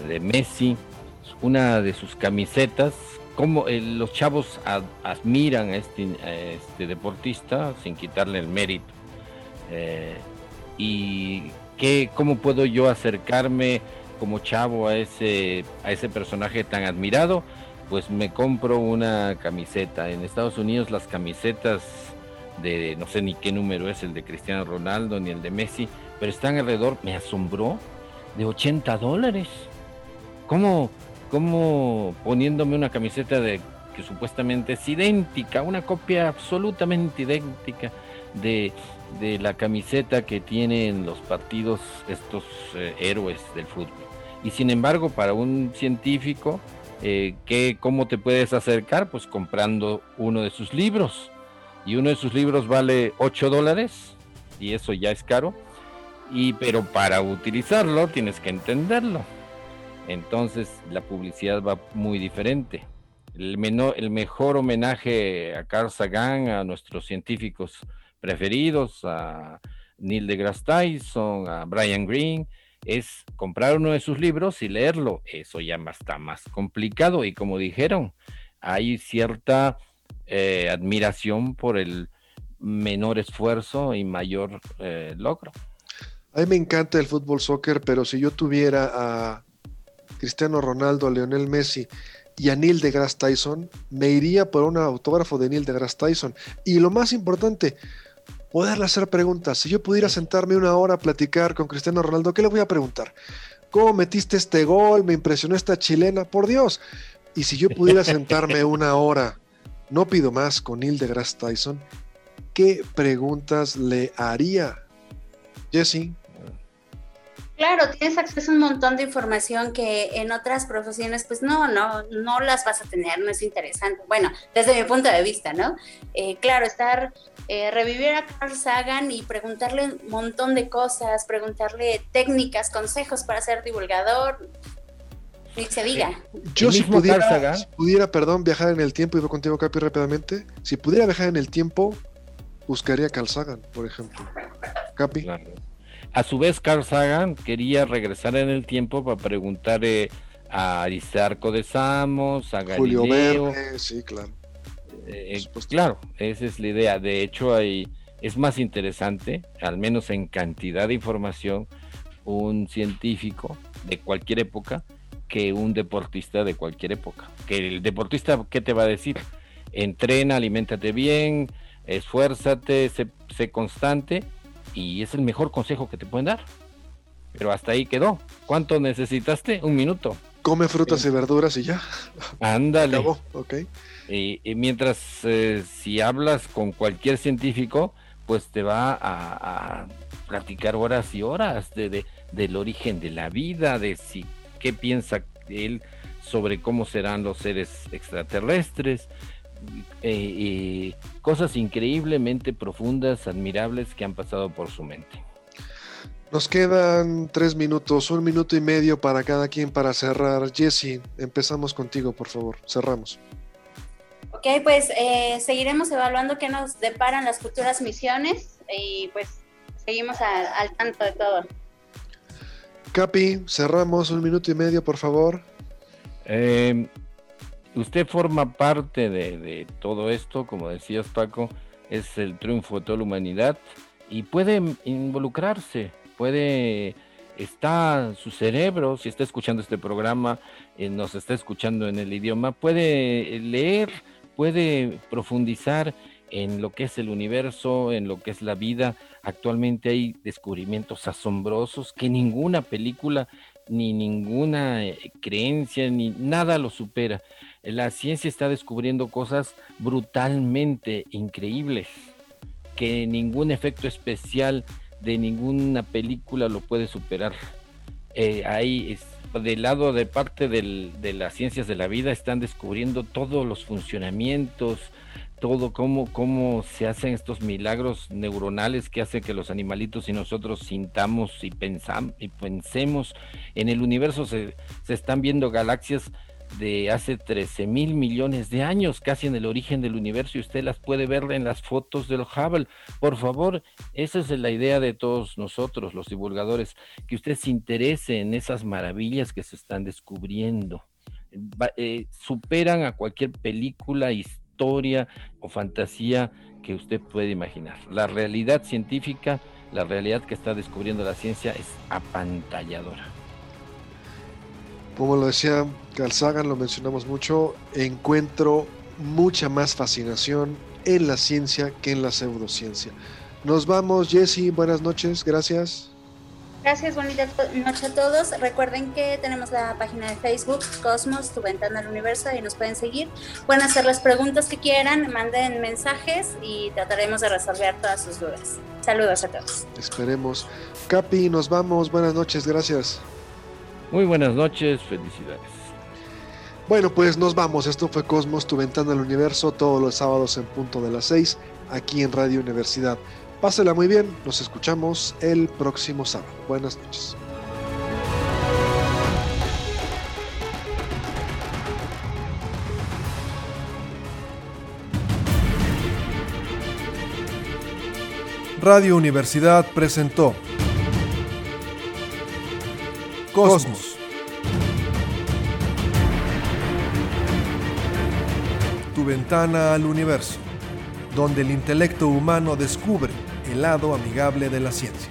Speaker 3: de Messi, una de sus camisetas, como eh, los chavos admiran a este, este, deportista sin quitarle el mérito. y qué, cómo puedo yo acercarme como chavo a ese, a ese personaje tan admirado, pues me compro una camiseta. En Estados Unidos las camisetas de no sé ni qué número es el de Cristiano Ronaldo ni el de Messi, pero están alrededor, me asombró, de 80 dólares. ¿Cómo, cómo poniéndome una camiseta de que supuestamente es idéntica, una copia absolutamente idéntica de, de la camiseta que tienen los partidos estos eh, héroes del fútbol? Y sin embargo, para un científico, eh, ¿cómo te puedes acercar? Pues comprando uno de sus libros y uno de sus libros vale 8 dólares y eso ya es caro. Y pero para utilizarlo tienes que entenderlo. Entonces la publicidad va muy diferente. El, menor, el mejor homenaje a Carl Sagan, a nuestros científicos preferidos, a Neil deGrasse Tyson, a Brian Greene, es comprar uno de sus libros y leerlo. Eso ya está más complicado y como dijeron, hay cierta eh, admiración por el menor esfuerzo y mayor eh, logro.
Speaker 1: A mí me encanta el fútbol soccer, pero si yo tuviera a Cristiano Ronaldo, a Lionel Messi y a Neil deGrasse Tyson, me iría por un autógrafo de Neil deGrasse Tyson. Y lo más importante, poderle hacer preguntas. Si yo pudiera sentarme una hora a platicar con Cristiano Ronaldo, ¿qué le voy a preguntar? ¿Cómo metiste este gol? ¿Me impresionó esta chilena? Por Dios. Y si yo pudiera sentarme una hora, no pido más, con Neil deGrasse Tyson, ¿qué preguntas le haría? Jesse.
Speaker 2: Claro, tienes acceso a un montón de información que en otras profesiones, pues no, no, no las vas a tener, no es interesante. Bueno, desde mi punto de vista, ¿no? Eh, claro, estar, eh, revivir a Carl Sagan y preguntarle un montón de cosas, preguntarle técnicas, consejos para ser divulgador, ni se diga.
Speaker 1: Yo si pudiera, si pudiera, perdón, viajar en el tiempo, y voy contigo, Capi, rápidamente. Si pudiera viajar en el tiempo, buscaría a Carl Sagan, por ejemplo. Capi.
Speaker 3: A su vez, Carl Sagan quería regresar en el tiempo para preguntarle a Aristarco de Samos, a Julio Galileo.
Speaker 1: sí, claro.
Speaker 3: Eh, pues claro, esa es la idea. De hecho, hay, es más interesante, al menos en cantidad de información, un científico de cualquier época que un deportista de cualquier época. Que el deportista, ¿qué te va a decir? Entrena, aliméntate bien, esfuérzate, sé, constante y es el mejor consejo que te pueden dar. Pero hasta ahí quedó. ¿Cuánto necesitaste? Un minuto.
Speaker 1: Come frutas y verduras y ya.
Speaker 3: Ándale.
Speaker 1: Okay.
Speaker 3: Y, mientras eh, si hablas con cualquier científico, pues te va a, platicar horas y horas de, del origen de la vida, de si qué piensa él sobre cómo serán los seres extraterrestres, eh, cosas increíblemente profundas, admirables que han pasado por su mente.
Speaker 1: Nos quedan tres minutos, un minuto y medio para cada quien para cerrar. Jesse, empezamos contigo, por favor. Cerramos.
Speaker 2: Ok, pues eh, seguiremos evaluando qué nos deparan las futuras misiones y pues seguimos al tanto de todo.
Speaker 1: Capi, cerramos un minuto y medio, por favor.
Speaker 3: Eh, usted forma parte de, todo esto, como decías Paco, es el triunfo de toda la humanidad y puede involucrarse, puede, está su cerebro, si está escuchando este programa, eh, nos está escuchando en el idioma, puede leer, puede profundizar en lo que es el universo, en lo que es la vida. Actualmente hay descubrimientos asombrosos que ninguna película, ni ninguna eh, creencia, ni nada lo supera la ciencia está descubriendo cosas brutalmente increíbles que ningún efecto especial de ninguna película lo puede superar. Eh, ahí del lado de parte de las ciencias de la vida están descubriendo todos los funcionamientos, todo cómo, cómo se hacen estos milagros neuronales que hacen que los animalitos y nosotros sintamos y, pensamos, y pensemos. En el universo se, se están viendo galaxias de hace 13 mil millones de años, casi en el origen del universo, y usted las puede ver en las fotos del Hubble. Por favor, esa es la idea de todos nosotros, los divulgadores, que usted se interese en esas maravillas que se están descubriendo. Eh, superan a cualquier película, o fantasía que usted puede imaginar. La realidad científica, la realidad que está descubriendo la ciencia es apantalladora
Speaker 1: como lo decía Carl Sagan, lo mencionamos mucho, encuentro mucha más fascinación en la ciencia que en la pseudociencia. Nos vamos, Jesse, buenas noches, gracias.
Speaker 2: Gracias, bonita noche a todos. Recuerden que tenemos la página de Facebook, Cosmos, tu ventana al universo, y nos pueden seguir. Pueden hacer las preguntas que quieran, manden mensajes y trataremos de resolver todas sus dudas. Saludos a todos.
Speaker 1: Esperemos. Capi, nos vamos. Buenas noches, gracias.
Speaker 3: Muy buenas noches, felicidades.
Speaker 1: Bueno, pues nos vamos. Esto fue Cosmos, tu ventana al universo, todos los sábados en punto de las 6, aquí en Radio Universidad. Pásela muy bien, nos escuchamos el próximo sábado. Buenas noches. Radio Universidad presentó Cosmos. Tu ventana al universo, donde el intelecto humano descubre el lado amigable de la ciencia.